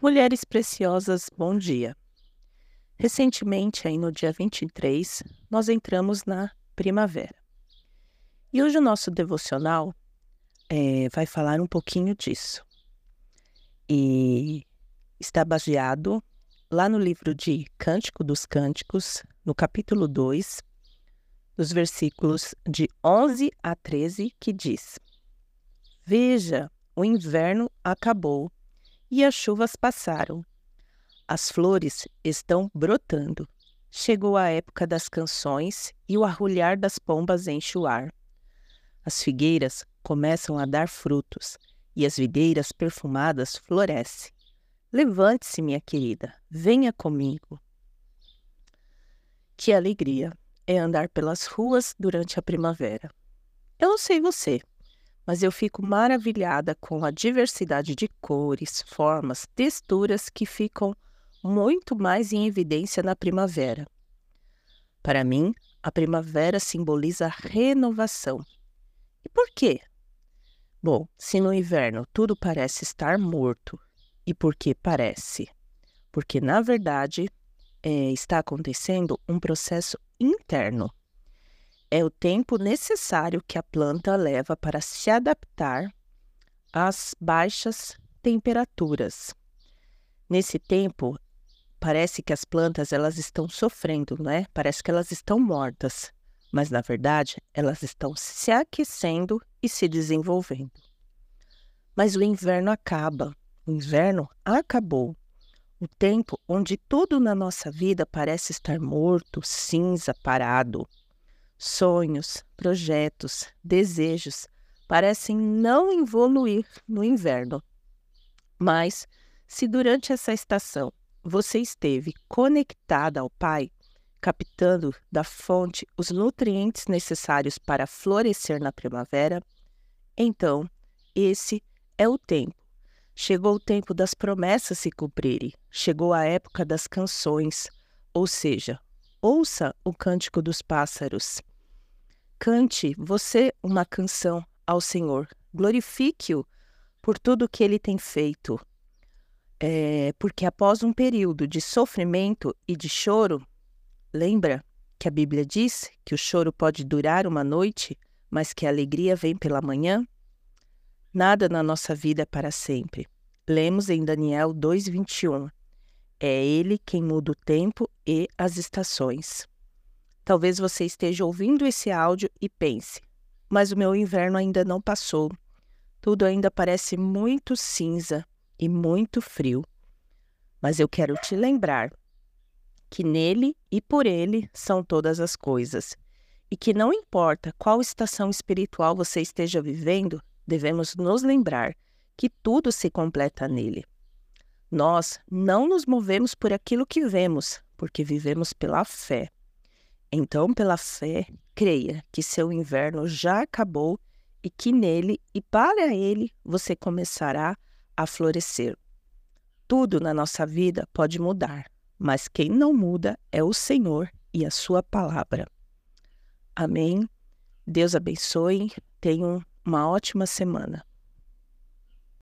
Mulheres preciosas, bom dia. Recentemente, aí no dia 23, nós entramos na primavera. E hoje o nosso devocional é, vai falar um pouquinho disso. E está baseado lá no livro de Cântico dos Cânticos, no capítulo 2, dos versículos de 11 a 13, que diz: Veja, o inverno acabou e as chuvas passaram. As flores estão brotando. Chegou a época das canções e o arrulhar das pombas enche o ar. As figueiras começam a dar frutos e as videiras perfumadas florescem. Levante-se, minha querida, venha comigo. Que alegria é andar pelas ruas durante a primavera. Eu não sei você, mas eu fico maravilhada com a diversidade de cores, formas, texturas que ficam muito mais em evidência na primavera. Para mim, a primavera simboliza renovação. E por quê? Bom, se no inverno tudo parece estar morto, e por que parece? Porque, na verdade, é, está acontecendo um processo interno é o tempo necessário que a planta leva para se adaptar às baixas temperaturas. Nesse tempo, parece que as plantas elas estão sofrendo, não é? Parece que elas estão mortas, mas na verdade elas estão se aquecendo e se desenvolvendo. Mas o inverno acaba. O inverno acabou. O tempo onde tudo na nossa vida parece estar morto, cinza, parado. Sonhos, projetos, desejos parecem não evoluir no inverno. Mas, se durante essa estação você esteve conectada ao Pai, captando da fonte os nutrientes necessários para florescer na primavera, então esse é o tempo. Chegou o tempo das promessas se cumprirem, chegou a época das canções, ou seja, ouça o cântico dos pássaros, Cante você uma canção ao Senhor. Glorifique-o por tudo que ele tem feito. É, porque após um período de sofrimento e de choro, lembra que a Bíblia diz que o choro pode durar uma noite, mas que a alegria vem pela manhã? Nada na nossa vida é para sempre. Lemos em Daniel 2,21. É Ele quem muda o tempo e as estações. Talvez você esteja ouvindo esse áudio e pense: mas o meu inverno ainda não passou. Tudo ainda parece muito cinza e muito frio. Mas eu quero te lembrar que nele e por ele são todas as coisas, e que não importa qual estação espiritual você esteja vivendo, devemos nos lembrar que tudo se completa nele. Nós não nos movemos por aquilo que vemos, porque vivemos pela fé. Então, pela fé, creia que seu inverno já acabou e que nele e para ele você começará a florescer. Tudo na nossa vida pode mudar, mas quem não muda é o Senhor e a sua palavra. Amém. Deus abençoe. Tenham uma ótima semana.